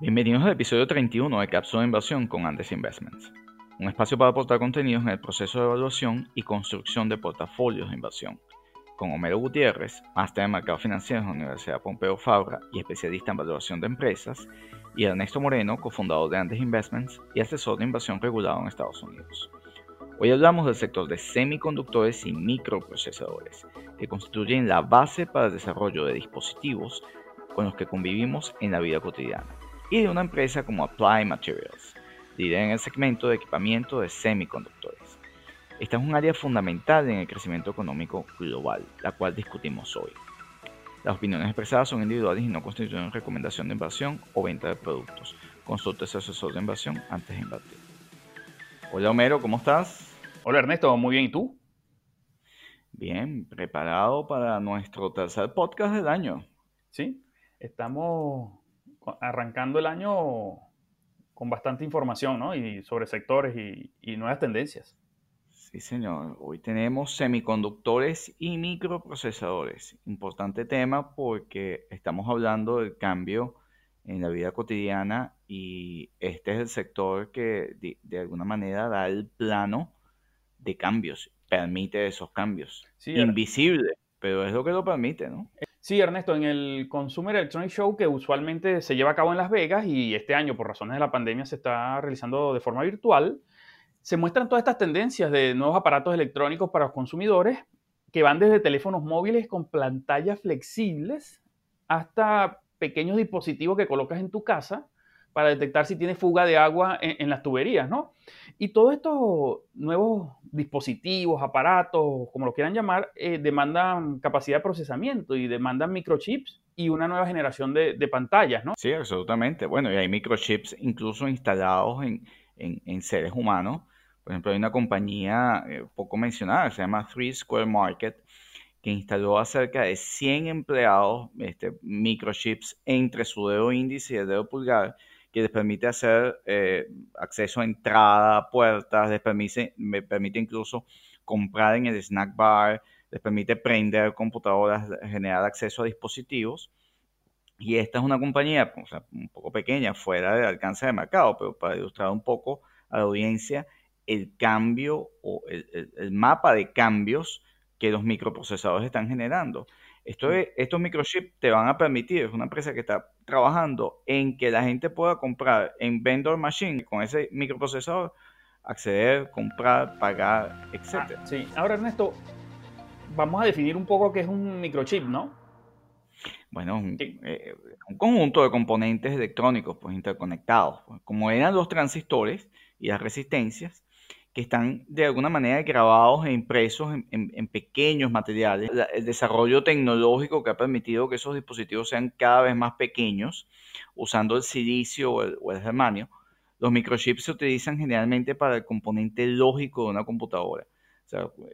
Bienvenidos al episodio 31 de Cápsula de Inversión con Andes Investments, un espacio para aportar contenidos en el proceso de evaluación y construcción de portafolios de inversión, con Homero Gutiérrez, máster en mercado financiero en la Universidad Pompeo Fabra y especialista en valoración de empresas, y Ernesto Moreno, cofundador de Andes Investments y asesor de inversión regulado en Estados Unidos. Hoy hablamos del sector de semiconductores y microprocesadores, que constituyen la base para el desarrollo de dispositivos con los que convivimos en la vida cotidiana, y de una empresa como Applied Materials, líder en el segmento de equipamiento de semiconductores. Esta es un área fundamental en el crecimiento económico global, la cual discutimos hoy. Las opiniones expresadas son individuales y no constituyen recomendación de inversión o venta de productos. Consulte a su asesor de inversión antes de invertir. Hola Homero, ¿cómo estás? Hola Ernesto, muy bien, ¿y tú? Bien, preparado para nuestro tercer podcast del año. Sí, estamos arrancando el año con bastante información, ¿no? Y sobre sectores y, nuevas tendencias. Sí, señor. Hoy tenemos semiconductores y microprocesadores. Importante tema porque estamos hablando del cambio en la vida cotidiana y este es el sector que de, alguna manera da el plano de cambios, permite esos cambios. Invisible, pero es lo que lo permite, ¿no? Sí, Ernesto, en el Consumer Electronic Show que usualmente se lleva a cabo en Las Vegas y este año por razones de la pandemia se está realizando de forma virtual, se muestran todas estas tendencias de nuevos aparatos electrónicos para los consumidores que van desde teléfonos móviles con pantallas flexibles hasta pequeños dispositivos que colocas en tu casa para detectar si tiene fuga de agua en, las tuberías, ¿no? Y todos estos nuevos dispositivos, aparatos, como lo quieran llamar, eh, demandan capacidad de procesamiento y demandan microchips y una nueva generación de, pantallas, ¿no? Sí, absolutamente. Bueno, y hay microchips incluso instalados en, seres humanos. Por ejemplo, hay una compañía eh, poco mencionada, se llama Three Square Market, que instaló a cerca de 100 empleados este, microchips entre su dedo índice y el dedo pulgar, que les permite hacer eh, acceso a entrada, puertas, les permite, me permite incluso comprar en el snack bar, les permite prender computadoras, generar acceso a dispositivos. Y esta es una compañía un poco pequeña, fuera del alcance de mercado, pero para ilustrar un poco a la audiencia el cambio o el mapa de cambios que los microprocesadores están generando. Esto estos microchips te van a permitir, es una empresa que está trabajando en que la gente pueda comprar en vendor machine con ese microprocesador, acceder, comprar, pagar, etc. Ah, sí, ahora Ernesto, vamos a definir un poco qué es un microchip, ¿no? Bueno, un, eh, un conjunto de componentes electrónicos pues, interconectados. Pues, como eran los transistores y las resistencias, que están de alguna manera grabados e impresos en, pequeños materiales. el desarrollo tecnológico que ha permitido que esos dispositivos sean cada vez más pequeños, usando el silicio o el, germanio. Los microchips se utilizan generalmente para el componente lógico de una computadora.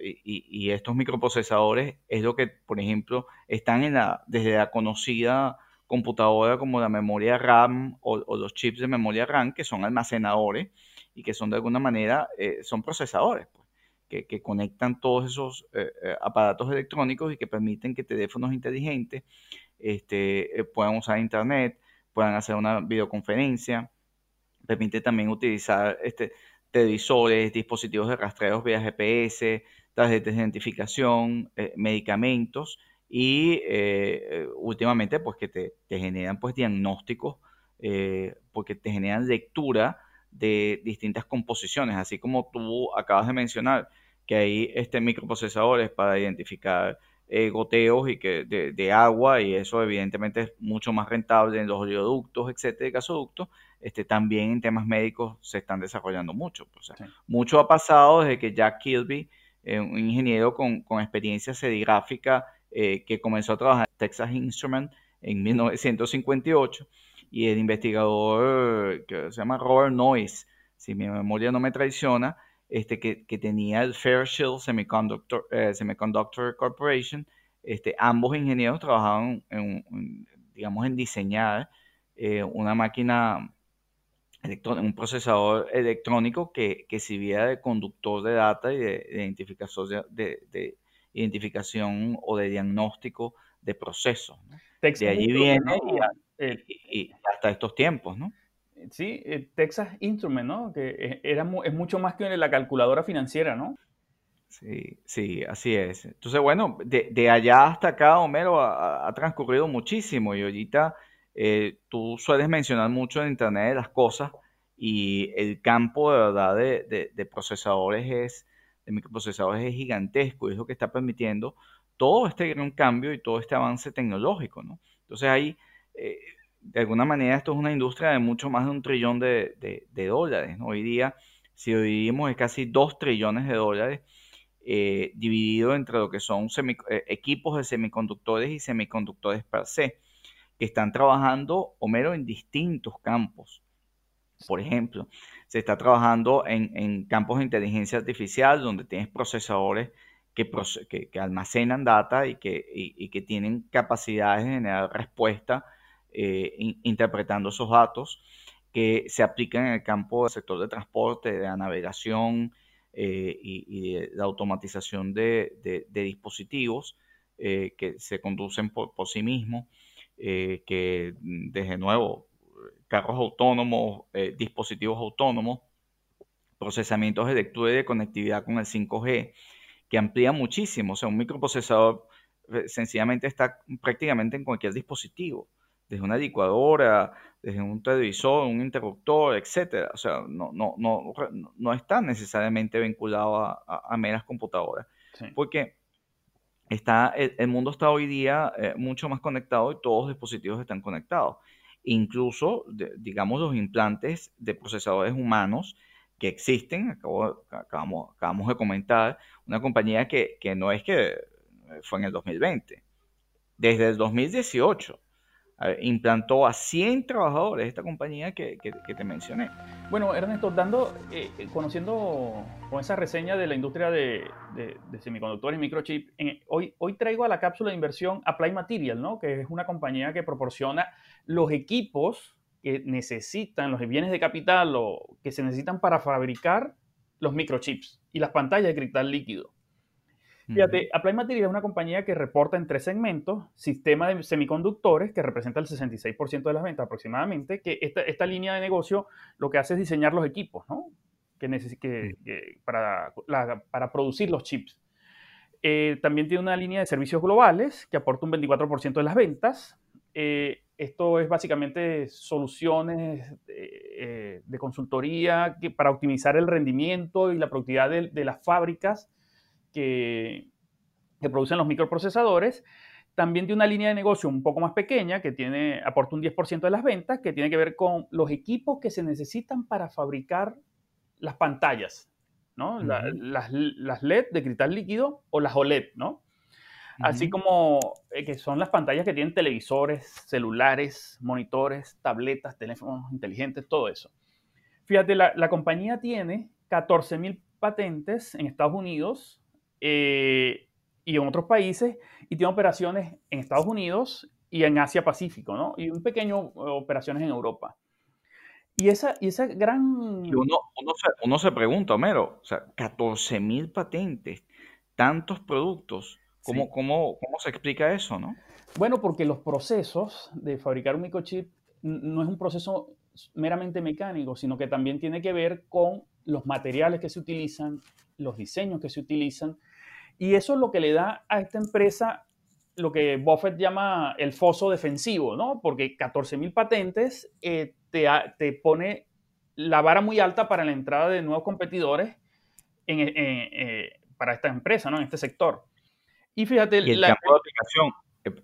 y, estos microprocesadores es lo que, por ejemplo, están en la, desde la conocida computadora como la memoria RAM o los chips de memoria RAM, que son almacenadores, y que son de alguna manera, eh, son procesadores, pues, que, conectan todos esos eh, eh, aparatos electrónicos y que permiten que teléfonos inteligentes este, puedan usar Internet, puedan hacer una videoconferencia, permite también utilizar este, televisores, dispositivos de rastreo vía GPS, tarjetas de identificación, medicamentos y últimamente pues que te, te, generan pues diagnósticos porque te generan lectura de distintas composiciones, así como tú acabas de mencionar que hay este microprocesadores para identificar eh, goteos y que de, agua y eso evidentemente es mucho más rentable en los oleoductos, etcétera, y gasoductos, este, también en temas médicos se están desarrollando mucho. Mucho ha pasado desde que Jack Kilby, eh, un ingeniero con, experiencia serigráfica eh, que comenzó a trabajar en Texas Instrument en 1958, y el investigador se llama Robert Noyce, si mi memoria no me traiciona, este, que, tenía el Fairchild Semiconductor, eh, Semiconductor Corporation, este, ambos ingenieros trabajaban en, digamos, en diseñar eh, una máquina, un procesador electrónico que, que sirviera de conductor de data y de, identificación, de, identificación o de diagnóstico de procesos. De allí viene y, hasta estos tiempos, ¿no? Sí, Texas Instrument, ¿no? Que era, es mucho más que la calculadora financiera, ¿no? Sí, sí, así es. Entonces, bueno, de, allá hasta acá, Homero, ha, transcurrido muchísimo y ahorita eh, tú sueles mencionar mucho en Internet de las cosas y el campo de verdad de, procesadores es, de microprocesadores es gigantesco y es lo que está permitiendo todo este gran cambio y todo este avance tecnológico, ¿no? Entonces ahí, eh, de alguna manera, esto es una industria de mucho más de un trillón de, dólares, ¿no? Hoy día, si lo dividimos, es casi dos trillones de dólares eh, dividido entre lo que son eh, equipos de semiconductores y semiconductores per se, que están trabajando, Homero, en distintos campos. Por ejemplo, se está trabajando en, campos de inteligencia artificial donde tienes procesadores que, que, almacenan data y que, que, tienen capacidades de generar respuesta eh, interpretando esos datos que se aplican en el campo del sector de transporte, de la navegación, eh, y, de la automatización de, dispositivos eh, que se conducen por, sí mismos, que desde nuevo, carros autónomos, dispositivos autónomos, procesamientos de lectura y de conectividad con el 5G, que amplía muchísimo. O sea, un microprocesador sencillamente está prácticamente en cualquier dispositivo, desde una licuadora, desde un televisor, un interruptor, etcétera. O sea, no, no, no, no está necesariamente vinculado a, meras computadoras. Porque está, el, mundo está hoy día eh, mucho más conectado y todos los dispositivos están conectados. Incluso, digamos, los implantes de procesadores humanos que existen, acabamos, acabamos de comentar, una compañía que, que no es que fue en el 2020, desde el 2018 implantó a 100 trabajadores esta compañía que, te mencioné. Bueno, Ernesto, dando, eh, eh, conociendo con esa reseña de la industria de, semiconductores y microchip, hoy, hoy traigo a la cápsula de inversión Apply Material, ¿no? que es una compañía que proporciona los equipos que necesitan, los bienes de capital o que se necesitan para fabricar los microchips y las pantallas de cristal líquido. Fíjate, Applied Materials es una compañía que reporta en tres segmentos, sistema de semiconductores, que representa el 66% de las ventas aproximadamente, que esta, esta, línea de negocio lo que hace es diseñar los equipos, ¿no? Que, que, para, para, producir los chips. Eh, también tiene una línea de servicios globales que aporta un 24% de las ventas. Eh, esto es básicamente soluciones eh, de consultoría que, para optimizar el rendimiento y la productividad de, de las fábricas que, producen los microprocesadores. También tiene una línea de negocio un poco más pequeña que tiene, aporta un 10% de las ventas, que tiene que ver con los equipos que se necesitan para fabricar las pantallas, ¿no? las, LED de cristal líquido o las OLED, ¿no? Así como eh, que son las pantallas que tienen televisores, celulares, monitores, tabletas, teléfonos inteligentes, todo eso. Fíjate, la, la compañía tiene 14.000 patentes en Estados Unidos, eh, y en otros países, y tiene operaciones en Estados Unidos y en Asia Pacífico, ¿no? Y un pequeño eh, operaciones en Europa. Y esa, y esa gran... uno, uno, se, pregunta, Homero, o sea, 14 mil patentes, tantos productos, ¿cómo, cómo, cómo se explica eso, no? Bueno, porque los procesos de fabricar un microchip no es un proceso meramente mecánico, sino que también tiene que ver con los materiales que se utilizan, los diseños que se utilizan, y eso es lo que le da a esta empresa lo que Buffett llama el foso defensivo, ¿no? Porque 14.000 patentes eh, te, te, pone la vara muy alta para la entrada de nuevos competidores en, eh, para esta empresa, ¿no? En este sector. Y fíjate... el campo de aplicación,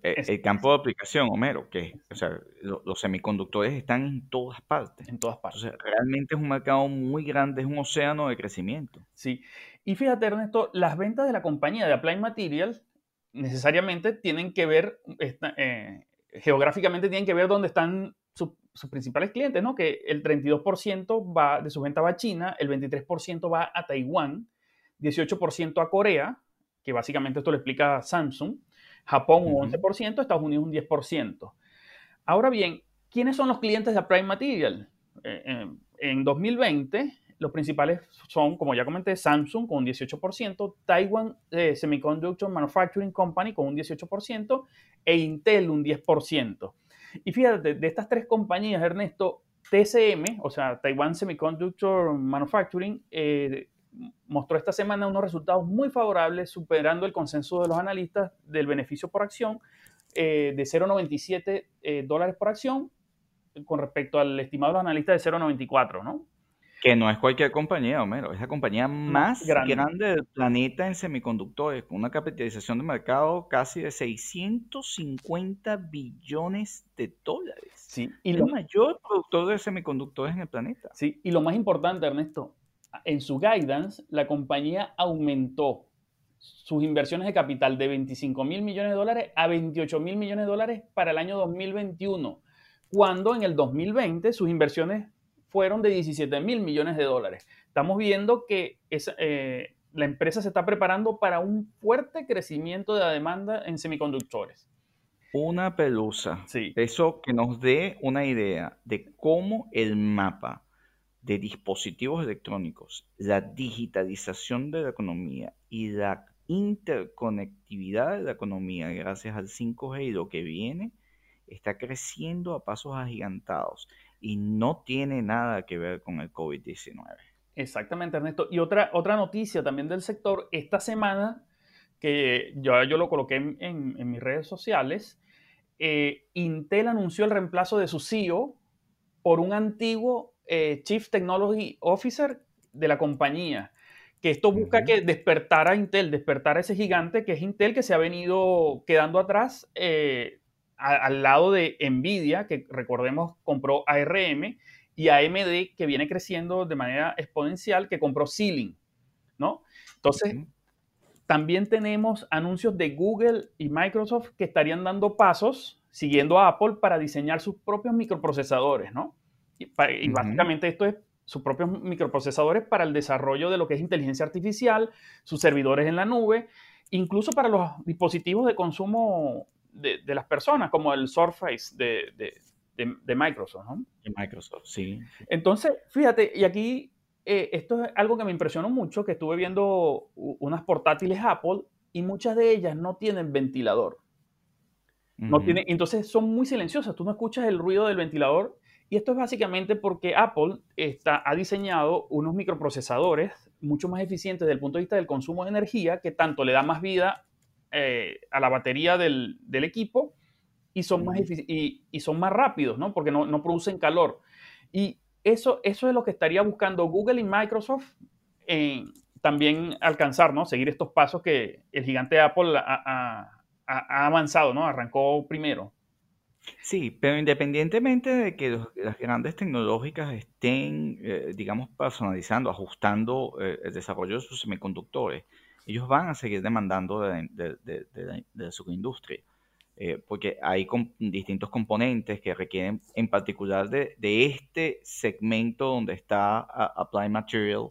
eh, el campo de aplicación, Homero, que o sea, los semiconductores están en todas partes. En todas partes. Entonces, realmente es un mercado muy grande, es un océano de crecimiento. Sí. Y fíjate, Ernesto, las ventas de la compañía de Applied Materials necesariamente tienen que ver, eh, geográficamente tienen que ver dónde están sus principales clientes, ¿no? Que el 32% va, de su venta va a China, el 23% va a Taiwán, 18% a Corea, que básicamente esto lo explica Samsung, Japón un 11%, Estados Unidos un 10%. Ahora bien, ¿quiénes son los clientes de Prime Material? Eh, eh, en 2020, los principales son, como ya comenté, Samsung con un 18%, Taiwan eh, Semiconductor Manufacturing Company con un 18% e Intel un 10%. Y fíjate, de estas tres compañías, Ernesto, TSM, o sea, Taiwan Semiconductor Manufacturing, eh, mostró esta semana unos resultados muy favorables, superando el consenso de los analistas del beneficio por acción eh, de 0,97 eh, dólares por acción con respecto al estimado de los analistas de 0,94, ¿no? Que no es cualquier compañía, Homero, es la compañía más grande. del planeta en semiconductores, con una capitalización de mercado casi de 650 billones de dólares. Sí, y el mayor productor de semiconductores en el planeta. Sí, y lo más importante, Ernesto, en su guidance, la compañía aumentó sus inversiones de capital de 25 mil millones de dólares a 28 mil millones de dólares para el año 2021, cuando en el 2020 sus inversiones fueron de 17 mil millones de dólares. Estamos viendo que eh, la empresa se está preparando para un fuerte crecimiento de la demanda en semiconductores. Una pelusa. Sí. Eso que nos dé una idea de cómo el mapa de dispositivos electrónicos, la digitalización de la economía y la interconectividad de la economía gracias al 5G y lo que viene, está creciendo a pasos agigantados y no tiene nada que ver con el COVID-19. Exactamente, Ernesto. Y otra, otra noticia también del sector, esta semana, que yo, yo lo coloqué en, mis redes sociales, eh, Intel anunció el reemplazo de su CEO por un antiguo eh, Chief Technology Officer de la compañía. Que esto busca que despertara a Intel, despertar a ese gigante que es Intel, que se ha venido quedando atrás eh, al lado de Nvidia, que recordemos compró ARM, y AMD, que viene creciendo de manera exponencial, que compró Ceiling, ¿no? Entonces, también tenemos anuncios de Google y Microsoft que estarían dando pasos, siguiendo a Apple, para diseñar sus propios microprocesadores, ¿no? Y, básicamente esto es sus propios microprocesadores para el desarrollo de lo que es inteligencia artificial, sus servidores en la nube, incluso para los dispositivos de consumo de, las personas, como el Surface de, de, Microsoft, ¿no? De Microsoft, sí. Entonces, fíjate, y aquí eh, esto es algo que me impresionó mucho, que estuve viendo unas portátiles Apple y muchas de ellas no tienen ventilador. No entonces son muy silenciosas, tú no escuchas el ruido del ventilador y esto es básicamente porque Apple está, ha diseñado unos microprocesadores mucho más eficientes desde el punto de vista del consumo de energía, que tanto le da más vida eh, a la batería del, equipo y son, más y, son más rápidos, ¿no? Porque no, producen calor. Y eso, eso es lo que estaría buscando Google y Microsoft también alcanzar, ¿no? Seguir estos pasos que el gigante Apple ha, ha avanzado, ¿no? Arrancó primero. Sí, pero independientemente de que las grandes tecnológicas estén, eh, digamos, personalizando, ajustando eh, el desarrollo de sus semiconductores, ellos van a seguir demandando de, su industria, eh, porque hay distintos componentes que requieren, en particular de, este segmento donde está Applied Material.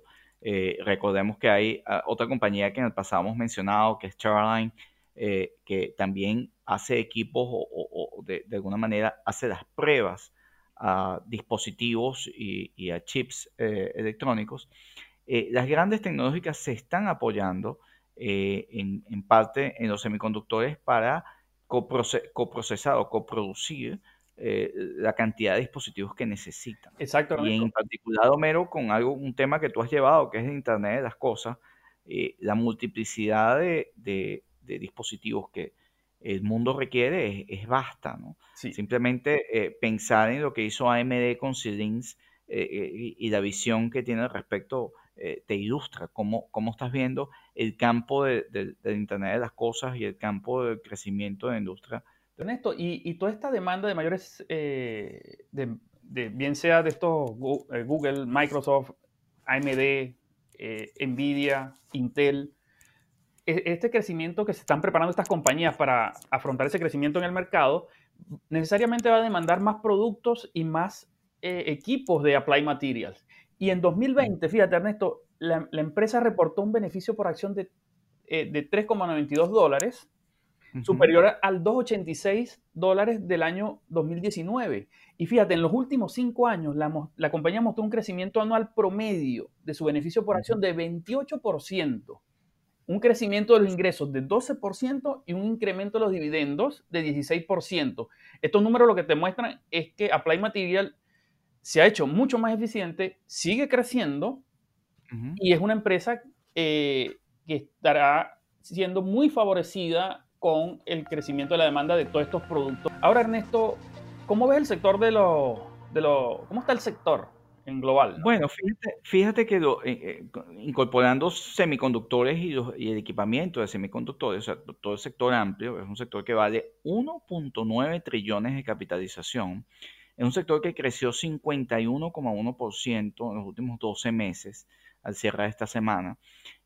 recordemos que hay ah, otra compañía que en el pasado hemos mencionado, que es Charline, que también hace equipos o, de, alguna manera hace las pruebas a dispositivos y, a chips eh, electrónicos, eh, las grandes tecnológicas se están apoyando eh, en, parte en los semiconductores para coprocesar o coproducir la cantidad de dispositivos que necesitan. Exacto. Y en particular, Homero, con algo, un tema que tú has llevado, que es el Internet de las Cosas, la multiplicidad de dispositivos que, el mundo requiere es, basta, ¿no? Simplemente eh, pensar en lo que hizo AMD con Xilinx eh, eh, y, la visión que tiene al respecto te ilustra cómo, cómo, estás viendo el campo del Internet de las cosas y el campo del crecimiento de la industria. Ernesto, y, y toda esta demanda de mayores, de, bien sea de estos Google, Microsoft, AMD, Nvidia, Intel, e-, este crecimiento que se están preparando estas compañías para afrontar ese crecimiento en el mercado, necesariamente va a demandar más productos y más eh, equipos de Apply Materials. Y en 2020, fíjate Ernesto, la, empresa reportó un beneficio por acción de, eh, de 3,92 dólares, superior al 2,86 dólares del año 2019. Y fíjate, en los últimos cinco años la, compañía mostró un crecimiento anual promedio de su beneficio por acción de 28%, un crecimiento de los ingresos de 12% y un incremento de los dividendos de 16%. Estos números lo que te muestran es que Apply Material se ha hecho mucho más eficiente, sigue creciendo y es una empresa eh, que estará siendo muy favorecida con el crecimiento de la demanda de todos estos productos. Ahora, Ernesto, ¿cómo ves el sector de los... De lo, ¿Cómo está el sector en global? Bueno, fíjate, fíjate que eh, eh, incorporando semiconductores y, y, el equipamiento de semiconductores, o sea, todo el sector amplio, es un sector que vale 1.9 trillones de capitalización. Es un sector que creció 51,1% en los últimos 12 meses al cerrar esta semana,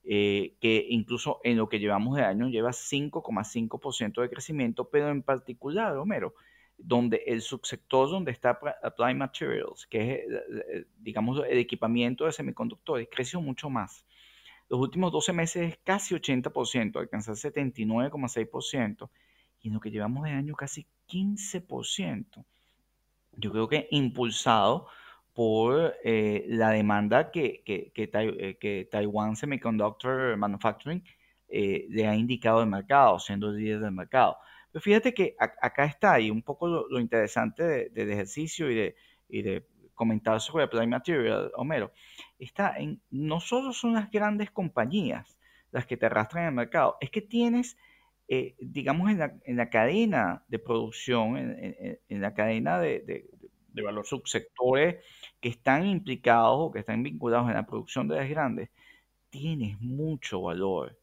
eh, que incluso en lo que llevamos de año lleva 5,5% de crecimiento, pero en particular, Homero, donde el subsector donde está Applied Materials, que es, eh, eh, digamos, el equipamiento de semiconductores, creció mucho más. Los últimos 12 meses es casi 80%, alcanzó 79,6%, y en lo que llevamos de año casi 15%. Yo creo que impulsado por eh, la demanda que, que, que, eh, Taiwan Semiconductor Manufacturing eh, le ha indicado al mercado, siendo el líder del mercado. Pero fíjate que acá está, y un poco lo, interesante del ejercicio y de, y de comentar sobre Play Material, Homero, está en, no solo son las grandes compañías las que te arrastran el mercado, es que tienes, digamos, en la, en la, cadena de producción, en, en, la cadena de, de, de valor subsectores que están implicados o que están vinculados en la producción de las grandes, tienes mucho valor.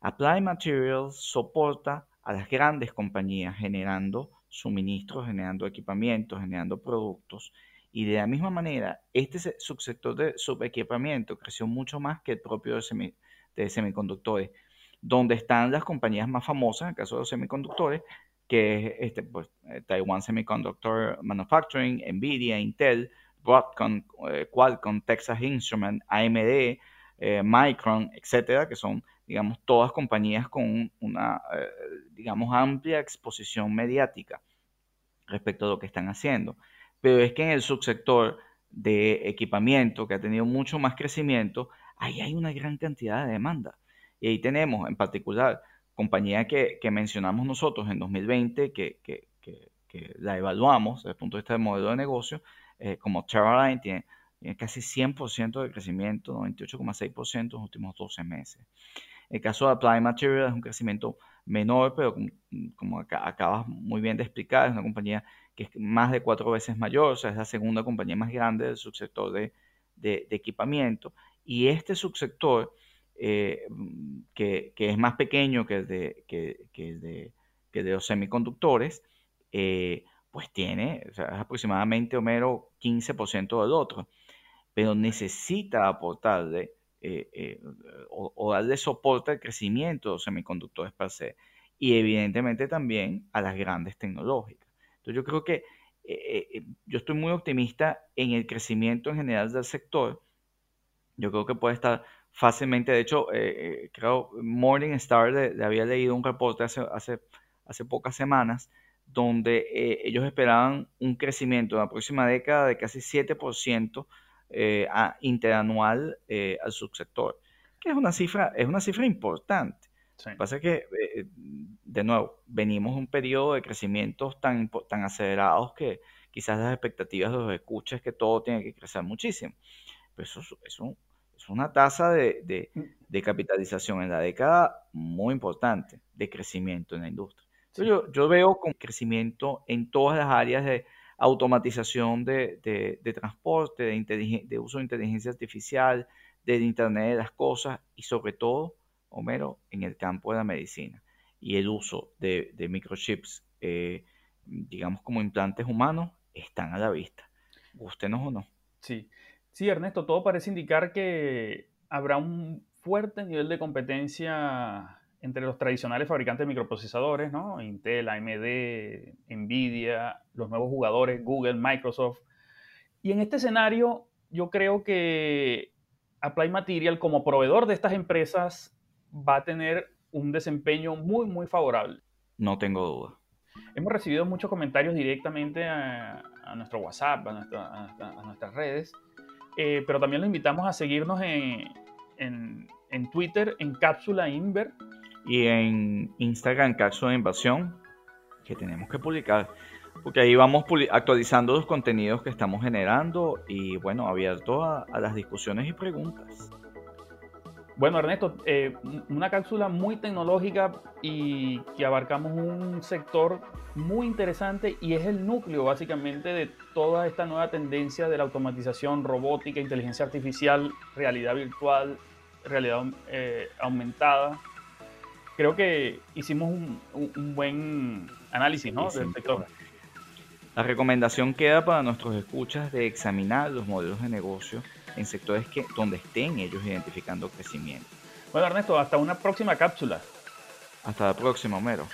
Applied Materials soporta a las grandes compañías generando suministros, generando equipamientos, generando productos. Y de la misma manera, este subsector de subequipamiento creció mucho más que el propio de, semiconductores, donde están las compañías más famosas, en el caso de los semiconductores, que es este, pues, eh, Taiwan Semiconductor Manufacturing, Nvidia, Intel, Broadcom, eh, Qualcomm, Texas Instruments, AMD, eh, Micron, etcétera, que son, digamos, todas compañías con una, digamos, amplia exposición mediática respecto a lo que están haciendo. Pero es que en el subsector de equipamiento, que ha tenido mucho más crecimiento, ahí hay una gran cantidad de demanda. Y ahí tenemos, en particular, compañía que, mencionamos nosotros en 2020, que, que, que, la evaluamos desde el punto de vista del modelo de negocio, eh, como Terraline tiene, casi 100% de crecimiento, 98,6% en los últimos 12 meses. El caso de Applied Materials es un crecimiento menor, pero como, acabas muy bien de explicar, es una compañía que es más de cuatro veces mayor, o sea, es la segunda compañía más grande del subsector de, de, equipamiento. Y este subsector, eh, que, que, es más pequeño que el de, que, de, que de los semiconductores, eh, pues tiene, o sea, es aproximadamente Homero 15% del otro, pero necesita aportarle eh, o, darle soporte al crecimiento de los semiconductores per se y evidentemente también a las grandes tecnológicas. Entonces yo creo que yo estoy muy optimista en el crecimiento en general del sector. Yo creo que puede estar fácilmente, de hecho, creo Morningstar le, le, había leído un reporte hace, hace, hace pocas semanas donde eh, ellos esperaban un crecimiento en la próxima década de casi 7% eh, interanual eh, al subsector, que es una cifra, es una cifra importante. Lo que pasa es que, de nuevo, venimos de un periodo de crecimientos tan, tan acelerados que quizás las expectativas de los escuchas es que todo tiene que crecer muchísimo. Pero eso, es una tasa de, de capitalización en la década muy importante de crecimiento en la industria. Yo, yo, veo con crecimiento en todas las áreas de automatización de, de, transporte, de, de uso de inteligencia artificial, del Internet de las Cosas y sobre todo, Homero, en el campo de la medicina y el uso de, microchips, eh, digamos como implantes humanos, están a la vista. Gustenos o no. Sí, sí, Ernesto, todo parece indicar que habrá un fuerte nivel de competencia entre los tradicionales fabricantes de microprocesadores, ¿no? Intel, AMD, Nvidia, los nuevos jugadores, Google, Microsoft. Y en este escenario, yo creo que Applied Material, como proveedor de estas empresas, va a tener un desempeño muy, muy favorable. No tengo duda. Hemos recibido muchos comentarios directamente a, nuestro WhatsApp, a, nuestras redes, eh, pero también los invitamos a seguirnos en, en, Twitter en Cápsula Inver. Y en Instagram Cápsula Invasión, que tenemos que publicar, porque ahí vamos actualizando los contenidos que estamos generando y bueno, abierto a las discusiones y preguntas. Bueno, Ernesto, eh, una cápsula muy tecnológica y que abarcamos un sector muy interesante y es el núcleo básicamente de toda esta nueva tendencia de la automatización, robótica, inteligencia artificial, realidad virtual, realidad eh, aumentada. Creo que hicimos un, buen análisis ¿no? del sector. La recomendación queda para nuestros escuchas de examinar los modelos de negocio en sectores que, donde estén ellos identificando crecimiento. Bueno, Ernesto, hasta una próxima cápsula. Hasta la próxima, Homero.